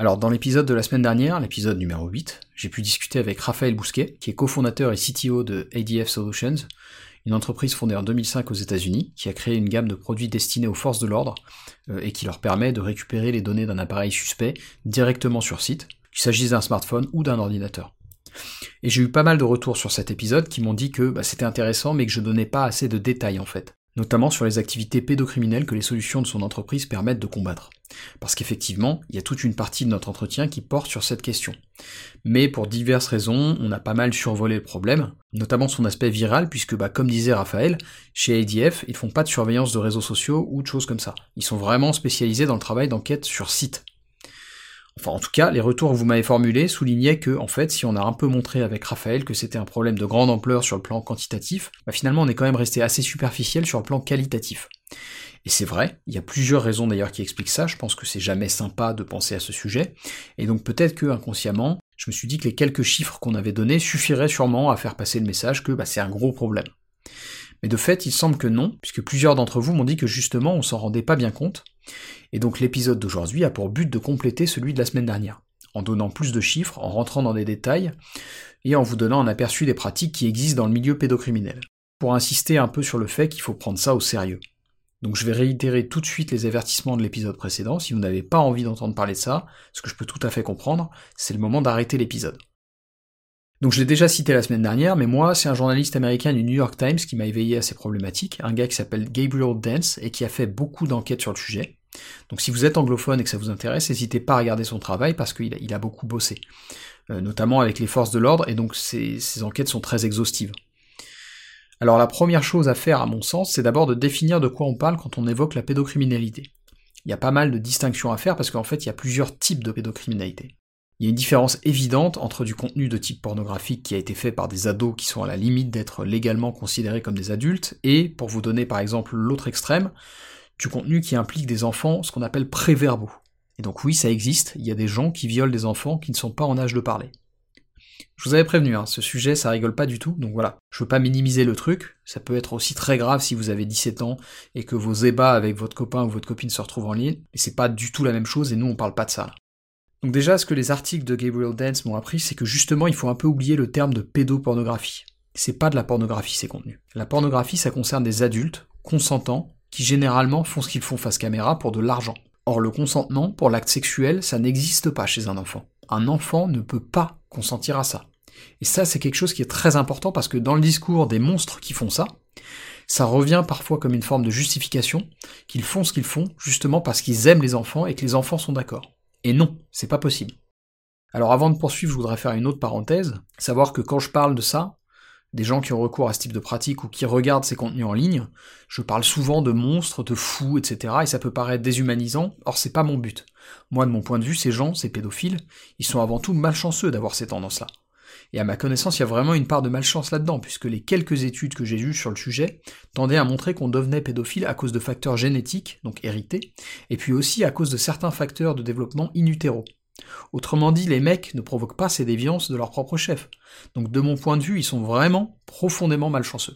Alors dans l'épisode de la semaine dernière, l'épisode numéro 8, j'ai pu discuter avec Raphaël Bousquet, qui est cofondateur et CTO de ADF Solutions, une entreprise fondée en 2005 aux États-Unis, qui a créé une gamme de produits destinés aux forces de l'ordre euh, et qui leur permet de récupérer les données d'un appareil suspect directement sur site, qu'il s'agisse d'un smartphone ou d'un ordinateur. Et j'ai eu pas mal de retours sur cet épisode qui m'ont dit que bah, c'était intéressant mais que je donnais pas assez de détails en fait, notamment sur les activités pédocriminelles que les solutions de son entreprise permettent de combattre. Parce qu'effectivement, il y a toute une partie de notre entretien qui porte sur cette question. Mais pour diverses raisons, on a pas mal survolé le problème, notamment son aspect viral, puisque bah, comme disait Raphaël, chez ADF, ils font pas de surveillance de réseaux sociaux ou de choses comme ça. Ils sont vraiment spécialisés dans le travail d'enquête sur site. Enfin, en tout cas, les retours que vous m'avez formulés soulignaient que, en fait, si on a un peu montré avec Raphaël que c'était un problème de grande ampleur sur le plan quantitatif, bah finalement on est quand même resté assez superficiel sur le plan qualitatif. Et c'est vrai, il y a plusieurs raisons d'ailleurs qui expliquent ça, je pense que c'est jamais sympa de penser à ce sujet, et donc peut-être que inconsciemment, je me suis dit que les quelques chiffres qu'on avait donnés suffiraient sûrement à faire passer le message que bah, c'est un gros problème. Mais de fait, il semble que non, puisque plusieurs d'entre vous m'ont dit que justement on s'en rendait pas bien compte, et donc l'épisode d'aujourd'hui a pour but de compléter celui de la semaine dernière, en donnant plus de chiffres, en rentrant dans des détails, et en vous donnant un aperçu des pratiques qui existent dans le milieu pédocriminel, pour insister un peu sur le fait qu'il faut prendre ça au sérieux. Donc je vais réitérer tout de suite les avertissements de l'épisode précédent, si vous n'avez pas envie d'entendre parler de ça, ce que je peux tout à fait comprendre, c'est le moment d'arrêter l'épisode. Donc je l'ai déjà cité la semaine dernière, mais moi, c'est un journaliste américain du New York Times qui m'a éveillé à ces problématiques, un gars qui s'appelle Gabriel Dance et qui a fait beaucoup d'enquêtes sur le sujet. Donc si vous êtes anglophone et que ça vous intéresse, n'hésitez pas à regarder son travail parce qu'il a, beaucoup bossé, euh, notamment avec les forces de l'ordre, et donc ces enquêtes sont très exhaustives. Alors la première chose à faire à mon sens, c'est d'abord de définir de quoi on parle quand on évoque la pédocriminalité. Il y a pas mal de distinctions à faire parce qu'en fait il y a plusieurs types de pédocriminalité. Il y a une différence évidente entre du contenu de type pornographique qui a été fait par des ados qui sont à la limite d'être légalement considérés comme des adultes, et, pour vous donner par exemple l'autre extrême, du contenu qui implique des enfants, ce qu'on appelle préverbaux. Et donc oui, ça existe, il y a des gens qui violent des enfants qui ne sont pas en âge de parler. Je vous avais prévenu, hein, ce sujet ça rigole pas du tout, donc voilà. Je veux pas minimiser le truc, ça peut être aussi très grave si vous avez 17 ans et que vos ébats avec votre copain ou votre copine se retrouvent en ligne, mais c'est pas du tout la même chose et nous on parle pas de ça. Donc déjà, ce que les articles de Gabriel Dance m'ont appris, c'est que justement, il faut un peu oublier le terme de pédopornographie. C'est pas de la pornographie ces contenus. La pornographie, ça concerne des adultes, consentants, qui généralement font ce qu'ils font face caméra pour de l'argent. Or, le consentement pour l'acte sexuel, ça n'existe pas chez un enfant. Un enfant ne peut pas consentir à ça. Et ça, c'est quelque chose qui est très important parce que dans le discours des monstres qui font ça, ça revient parfois comme une forme de justification qu'ils font ce qu'ils font justement parce qu'ils aiment les enfants et que les enfants sont d'accord. Et non, c'est pas possible. Alors avant de poursuivre, je voudrais faire une autre parenthèse, savoir que quand je parle de ça, des gens qui ont recours à ce type de pratique ou qui regardent ces contenus en ligne, je parle souvent de monstres, de fous, etc. Et ça peut paraître déshumanisant, or c'est pas mon but. Moi, de mon point de vue, ces gens, ces pédophiles, ils sont avant tout malchanceux d'avoir ces tendances-là. Et à ma connaissance, il y a vraiment une part de malchance là-dedans, puisque les quelques études que j'ai eues sur le sujet tendaient à montrer qu'on devenait pédophile à cause de facteurs génétiques, donc hérités, et puis aussi à cause de certains facteurs de développement in utero. Autrement dit, les mecs ne provoquent pas ces déviances de leur propre chef. Donc de mon point de vue, ils sont vraiment profondément malchanceux.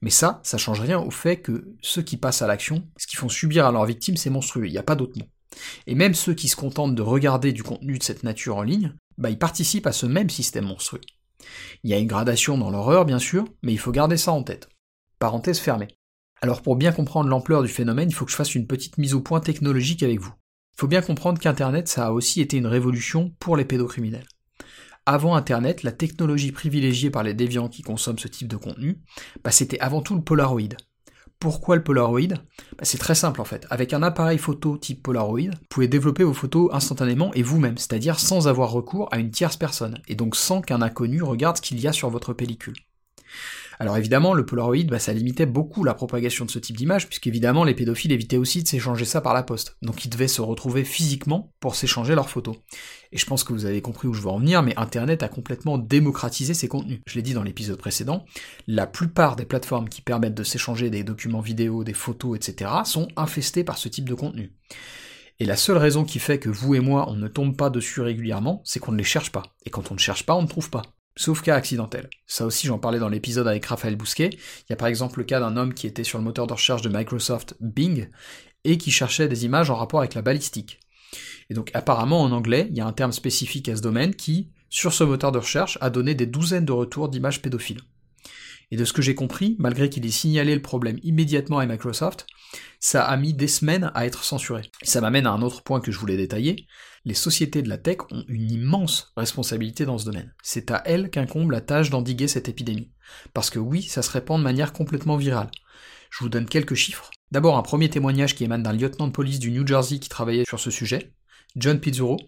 Mais ça, ça change rien au fait que ceux qui passent à l'action, ce qu'ils font subir à leurs victimes, c'est monstrueux, il n'y a pas d'autre mot. Et même ceux qui se contentent de regarder du contenu de cette nature en ligne, bah ils participent à ce même système monstrueux. Il y a une gradation dans l'horreur, bien sûr, mais il faut garder ça en tête. Parenthèse fermée. Alors pour bien comprendre l'ampleur du phénomène, il faut que je fasse une petite mise au point technologique avec vous. Faut bien comprendre qu'Internet, ça a aussi été une révolution pour les pédocriminels. Avant Internet, la technologie privilégiée par les déviants qui consomment ce type de contenu, bah, c'était avant tout le Polaroid. Pourquoi le Polaroid? Bah, C'est très simple en fait. Avec un appareil photo type Polaroid, vous pouvez développer vos photos instantanément et vous-même, c'est-à-dire sans avoir recours à une tierce personne, et donc sans qu'un inconnu regarde ce qu'il y a sur votre pellicule. Alors évidemment, le Polaroid, bah, ça limitait beaucoup la propagation de ce type d'image, puisqu'évidemment les pédophiles évitaient aussi de s'échanger ça par la poste. Donc ils devaient se retrouver physiquement pour s'échanger leurs photos. Et je pense que vous avez compris où je veux en venir, mais Internet a complètement démocratisé ces contenus. Je l'ai dit dans l'épisode précédent, la plupart des plateformes qui permettent de s'échanger des documents vidéo, des photos, etc. sont infestées par ce type de contenu. Et la seule raison qui fait que vous et moi, on ne tombe pas dessus régulièrement, c'est qu'on ne les cherche pas. Et quand on ne cherche pas, on ne trouve pas. Sauf cas accidentel. Ça aussi, j'en parlais dans l'épisode avec Raphaël Bousquet. Il y a par exemple le cas d'un homme qui était sur le moteur de recherche de Microsoft Bing et qui cherchait des images en rapport avec la balistique. Et donc apparemment en anglais, il y a un terme spécifique à ce domaine qui, sur ce moteur de recherche, a donné des douzaines de retours d'images pédophiles. Et de ce que j'ai compris, malgré qu'il ait signalé le problème immédiatement à Microsoft, ça a mis des semaines à être censuré. ça m'amène à un autre point que je voulais détailler. Les sociétés de la tech ont une immense responsabilité dans ce domaine. C'est à elles qu'incombe la tâche d'endiguer cette épidémie. Parce que oui, ça se répand de manière complètement virale. Je vous donne quelques chiffres. D'abord un premier témoignage qui émane d'un lieutenant de police du New Jersey qui travaillait sur ce sujet, John Pizzuro,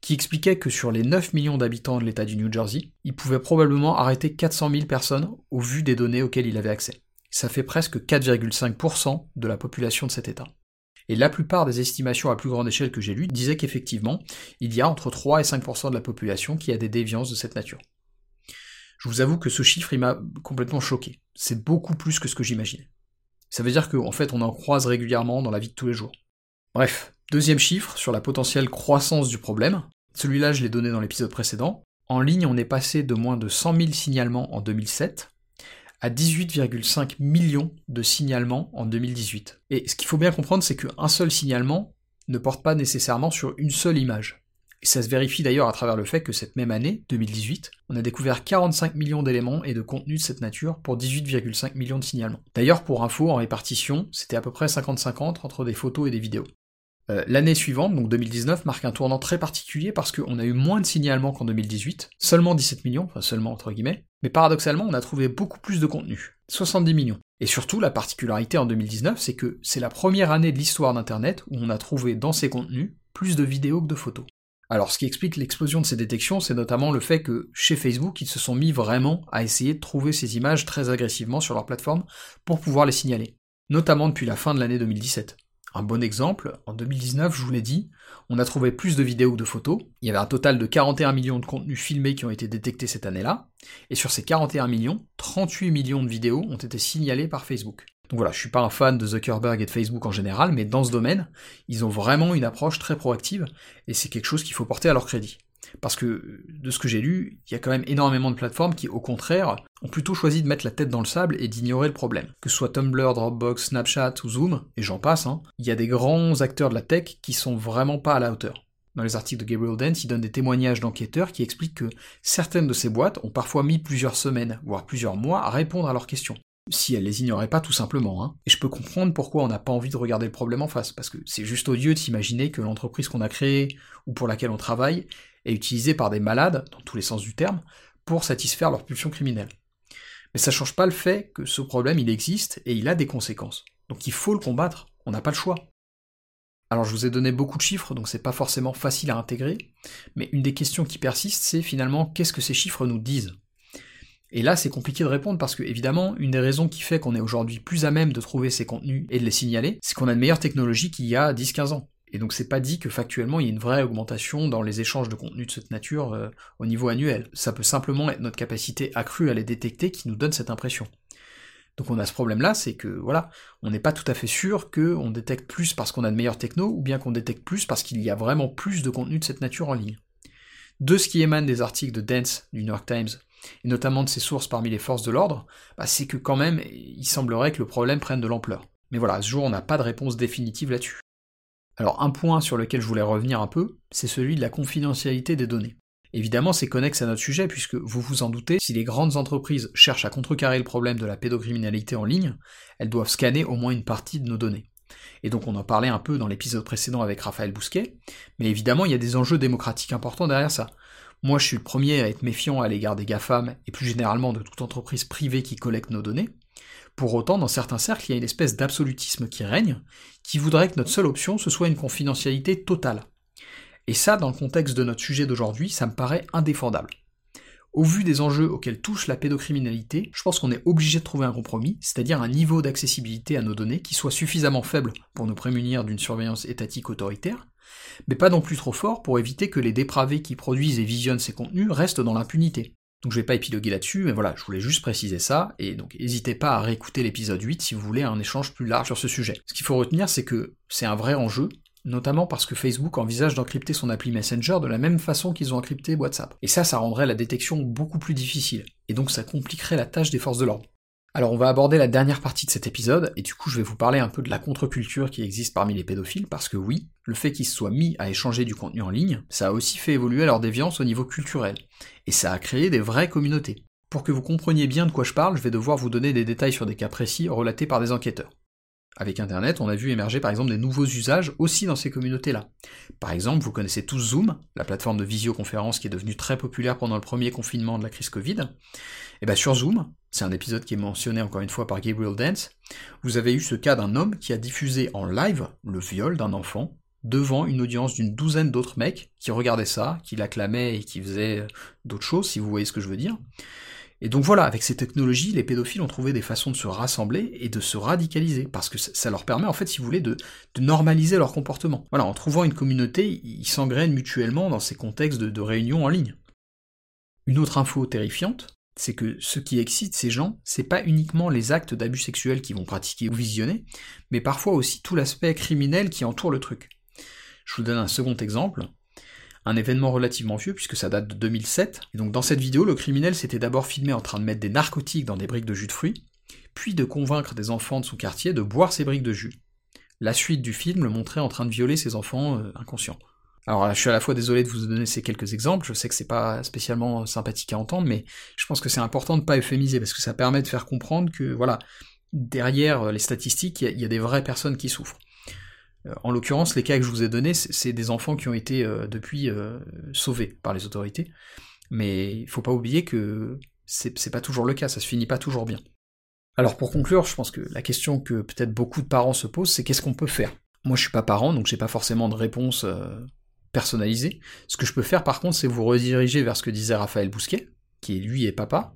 qui expliquait que sur les 9 millions d'habitants de l'État du New Jersey, il pouvait probablement arrêter 400 000 personnes au vu des données auxquelles il avait accès. Ça fait presque 4,5% de la population de cet État. Et la plupart des estimations à plus grande échelle que j'ai lues disaient qu'effectivement, il y a entre 3 et 5% de la population qui a des déviances de cette nature. Je vous avoue que ce chiffre, il m'a complètement choqué. C'est beaucoup plus que ce que j'imaginais. Ça veut dire qu'en fait, on en croise régulièrement dans la vie de tous les jours. Bref, deuxième chiffre sur la potentielle croissance du problème. Celui-là, je l'ai donné dans l'épisode précédent. En ligne, on est passé de moins de 100 000 signalements en 2007 à 18,5 millions de signalements en 2018. Et ce qu'il faut bien comprendre, c'est qu'un seul signalement ne porte pas nécessairement sur une seule image. Et ça se vérifie d'ailleurs à travers le fait que cette même année, 2018, on a découvert 45 millions d'éléments et de contenus de cette nature pour 18,5 millions de signalements. D'ailleurs, pour info, en répartition, c'était à peu près 50-50 entre des photos et des vidéos. Euh, l'année suivante, donc 2019, marque un tournant très particulier parce qu'on a eu moins de signalements qu'en 2018, seulement 17 millions, enfin seulement entre guillemets, mais paradoxalement on a trouvé beaucoup plus de contenu, 70 millions. Et surtout, la particularité en 2019, c'est que c'est la première année de l'histoire d'Internet où on a trouvé dans ces contenus plus de vidéos que de photos. Alors ce qui explique l'explosion de ces détections, c'est notamment le fait que chez Facebook, ils se sont mis vraiment à essayer de trouver ces images très agressivement sur leur plateforme pour pouvoir les signaler, notamment depuis la fin de l'année 2017. Un bon exemple, en 2019, je vous l'ai dit, on a trouvé plus de vidéos que de photos. Il y avait un total de 41 millions de contenus filmés qui ont été détectés cette année-là. Et sur ces 41 millions, 38 millions de vidéos ont été signalées par Facebook. Donc voilà, je suis pas un fan de Zuckerberg et de Facebook en général, mais dans ce domaine, ils ont vraiment une approche très proactive, et c'est quelque chose qu'il faut porter à leur crédit. Parce que, de ce que j'ai lu, il y a quand même énormément de plateformes qui, au contraire, ont plutôt choisi de mettre la tête dans le sable et d'ignorer le problème. Que ce soit Tumblr, Dropbox, Snapchat ou Zoom, et j'en passe, hein, il y a des grands acteurs de la tech qui sont vraiment pas à la hauteur. Dans les articles de Gabriel Dance, il donne des témoignages d'enquêteurs qui expliquent que certaines de ces boîtes ont parfois mis plusieurs semaines, voire plusieurs mois, à répondre à leurs questions si elle les ignorait pas tout simplement. Hein. Et je peux comprendre pourquoi on n'a pas envie de regarder le problème en face, parce que c'est juste odieux de s'imaginer que l'entreprise qu'on a créée ou pour laquelle on travaille est utilisée par des malades, dans tous les sens du terme, pour satisfaire leurs pulsions criminelles. Mais ça change pas le fait que ce problème il existe et il a des conséquences. Donc il faut le combattre, on n'a pas le choix. Alors je vous ai donné beaucoup de chiffres, donc c'est pas forcément facile à intégrer, mais une des questions qui persistent, c'est finalement qu'est-ce que ces chiffres nous disent? Et là, c'est compliqué de répondre parce que, évidemment, une des raisons qui fait qu'on est aujourd'hui plus à même de trouver ces contenus et de les signaler, c'est qu'on a une meilleure technologie qu'il y a 10-15 ans. Et donc c'est pas dit que factuellement il y ait une vraie augmentation dans les échanges de contenus de cette nature euh, au niveau annuel. Ça peut simplement être notre capacité accrue à les détecter qui nous donne cette impression. Donc on a ce problème-là, c'est que voilà, on n'est pas tout à fait sûr qu'on détecte plus parce qu'on a de meilleures techno, ou bien qu'on détecte plus parce qu'il y a vraiment plus de contenu de cette nature en ligne. De ce qui émane des articles de Dance du New York Times et notamment de ses sources parmi les forces de l'ordre, bah, c'est que quand même, il semblerait que le problème prenne de l'ampleur. Mais voilà, ce jour, on n'a pas de réponse définitive là-dessus. Alors un point sur lequel je voulais revenir un peu, c'est celui de la confidentialité des données. Évidemment, c'est connexe à notre sujet, puisque vous vous en doutez, si les grandes entreprises cherchent à contrecarrer le problème de la pédocriminalité en ligne, elles doivent scanner au moins une partie de nos données. Et donc on en parlait un peu dans l'épisode précédent avec Raphaël Bousquet, mais évidemment il y a des enjeux démocratiques importants derrière ça. Moi, je suis le premier à être méfiant à l'égard des GAFAM et plus généralement de toute entreprise privée qui collecte nos données. Pour autant, dans certains cercles, il y a une espèce d'absolutisme qui règne, qui voudrait que notre seule option, ce soit une confidentialité totale. Et ça, dans le contexte de notre sujet d'aujourd'hui, ça me paraît indéfendable. Au vu des enjeux auxquels touche la pédocriminalité, je pense qu'on est obligé de trouver un compromis, c'est-à-dire un niveau d'accessibilité à nos données qui soit suffisamment faible pour nous prémunir d'une surveillance étatique autoritaire, mais pas non plus trop fort pour éviter que les dépravés qui produisent et visionnent ces contenus restent dans l'impunité. Donc je vais pas épiloguer là-dessus, mais voilà, je voulais juste préciser ça, et donc n'hésitez pas à réécouter l'épisode 8 si vous voulez un échange plus large sur ce sujet. Ce qu'il faut retenir, c'est que c'est un vrai enjeu, notamment parce que Facebook envisage d'encrypter son appli Messenger de la même façon qu'ils ont encrypté WhatsApp. Et ça, ça rendrait la détection beaucoup plus difficile, et donc ça compliquerait la tâche des forces de l'ordre. Alors on va aborder la dernière partie de cet épisode, et du coup je vais vous parler un peu de la contre-culture qui existe parmi les pédophiles, parce que oui, le fait qu'ils se soient mis à échanger du contenu en ligne, ça a aussi fait évoluer leur déviance au niveau culturel, et ça a créé des vraies communautés. Pour que vous compreniez bien de quoi je parle, je vais devoir vous donner des détails sur des cas précis relatés par des enquêteurs. Avec Internet, on a vu émerger par exemple des nouveaux usages aussi dans ces communautés-là. Par exemple, vous connaissez tous Zoom, la plateforme de visioconférence qui est devenue très populaire pendant le premier confinement de la crise Covid. Et eh bien sur Zoom, c'est un épisode qui est mentionné encore une fois par Gabriel Dance, vous avez eu ce cas d'un homme qui a diffusé en live le viol d'un enfant devant une audience d'une douzaine d'autres mecs qui regardaient ça, qui l'acclamaient et qui faisaient d'autres choses, si vous voyez ce que je veux dire. Et donc voilà, avec ces technologies, les pédophiles ont trouvé des façons de se rassembler et de se radicaliser, parce que ça leur permet en fait, si vous voulez, de, normaliser leur comportement. Voilà, en trouvant une communauté, ils s'engrainent mutuellement dans ces contextes de, de réunions en ligne. Une autre info terrifiante, c'est que ce qui excite ces gens, c'est pas uniquement les actes d'abus sexuels qu'ils vont pratiquer ou visionner, mais parfois aussi tout l'aspect criminel qui entoure le truc. Je vous donne un second exemple un événement relativement vieux puisque ça date de 2007. Et donc dans cette vidéo, le criminel s'était d'abord filmé en train de mettre des narcotiques dans des briques de jus de fruits, puis de convaincre des enfants de son quartier de boire ces briques de jus. La suite du film le montrait en train de violer ses enfants euh, inconscients. Alors je suis à la fois désolé de vous donner ces quelques exemples, je sais que c'est pas spécialement sympathique à entendre, mais je pense que c'est important de pas euphémiser, parce que ça permet de faire comprendre que, voilà, derrière les statistiques, il y, a des vraies personnes qui souffrent. Euh, en l'occurrence, les cas que je vous ai donnés, c'est des enfants qui ont été euh, depuis euh, sauvés par les autorités. Mais il faut pas oublier que c'est pas toujours le cas, ça se finit pas toujours bien. Alors pour conclure, je pense que la question que peut-être beaucoup de parents se posent, c'est qu'est-ce qu'on peut faire? Moi je suis pas parent, donc j'ai pas forcément de réponse personnalisée. Ce que je peux faire par contre, c'est vous rediriger vers ce que disait Raphaël Bousquet, qui lui est papa,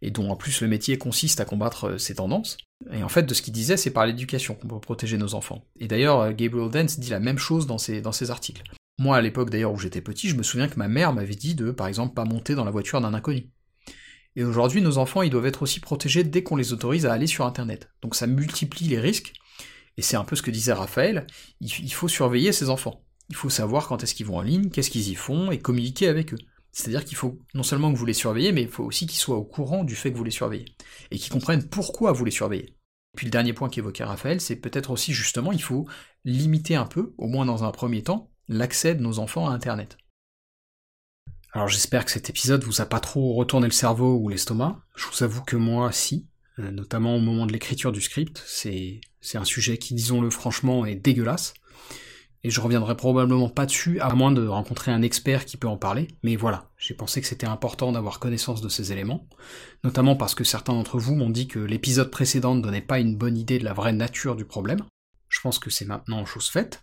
et dont en plus le métier consiste à combattre ces tendances. Et en fait, de ce qu'il disait, c'est par l'éducation qu'on peut protéger nos enfants. Et d'ailleurs, euh, Gabriel Dance dit la même chose dans ses, dans ses articles. Moi, à l'époque d'ailleurs où j'étais petit, je me souviens que ma mère m'avait dit de, par exemple, pas monter dans la voiture d'un inconnu. Et aujourd'hui, nos enfants, ils doivent être aussi protégés dès qu'on les autorise à aller sur Internet. Donc ça multiplie les risques, et c'est un peu ce que disait Raphaël, il faut surveiller ses enfants. Il faut savoir quand est-ce qu'ils vont en ligne, qu'est-ce qu'ils y font, et communiquer avec eux. C'est-à-dire qu'il faut non seulement que vous les surveillez, mais il faut aussi qu'ils soient au courant du fait que vous les surveillez, et qu'ils comprennent pourquoi vous les surveillez. Puis le dernier point qu'évoquait Raphaël, c'est peut-être aussi justement, il faut limiter un peu, au moins dans un premier temps, l'accès de nos enfants à Internet. Alors j'espère que cet épisode vous a pas trop retourné le cerveau ou l'estomac. Je vous avoue que moi, si, euh, notamment au moment de l'écriture du script, c'est un sujet qui, disons-le franchement, est dégueulasse et je reviendrai probablement pas dessus, à moins de rencontrer un expert qui peut en parler, mais voilà, j'ai pensé que c'était important d'avoir connaissance de ces éléments, notamment parce que certains d'entre vous m'ont dit que l'épisode précédent ne donnait pas une bonne idée de la vraie nature du problème. Je pense que c'est maintenant chose faite.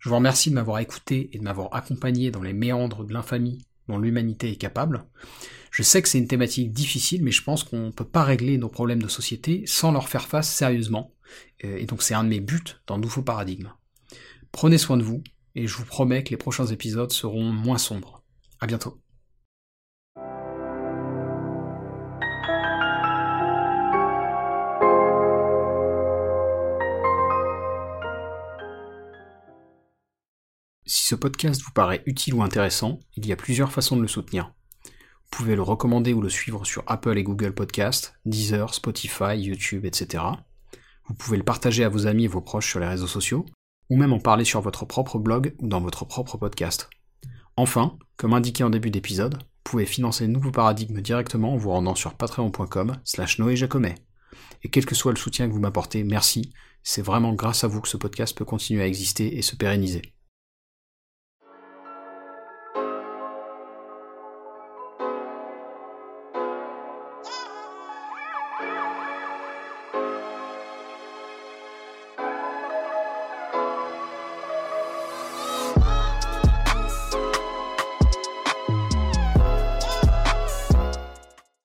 Je vous remercie de m'avoir écouté et de m'avoir accompagné dans les méandres de l'infamie dont l'humanité est capable. Je sais que c'est une thématique difficile, mais je pense qu'on ne peut pas régler nos problèmes de société sans leur faire face sérieusement, euh, et donc c'est un de mes buts dans Nouveau Paradigme. Prenez soin de vous, et je vous promets que les prochains épisodes seront moins sombres. À bientôt. Si ce podcast vous paraît utile ou intéressant, il y a plusieurs façons de le soutenir. Vous pouvez le recommander ou le suivre sur Apple et Google Podcasts, Deezer, Spotify, YouTube, etc. Vous pouvez le partager à vos amis et vos proches sur les réseaux sociaux, ou même en parler sur votre propre blog ou dans votre propre podcast. Enfin, comme indiqué en début d'épisode, vous pouvez financer Nouveau Paradigme directement en vous rendant sur patreon.com slash Noé Jacomet. Et quel que soit le soutien que vous m'apportez, merci, c'est vraiment grâce à vous que ce podcast peut continuer à exister et se pérenniser.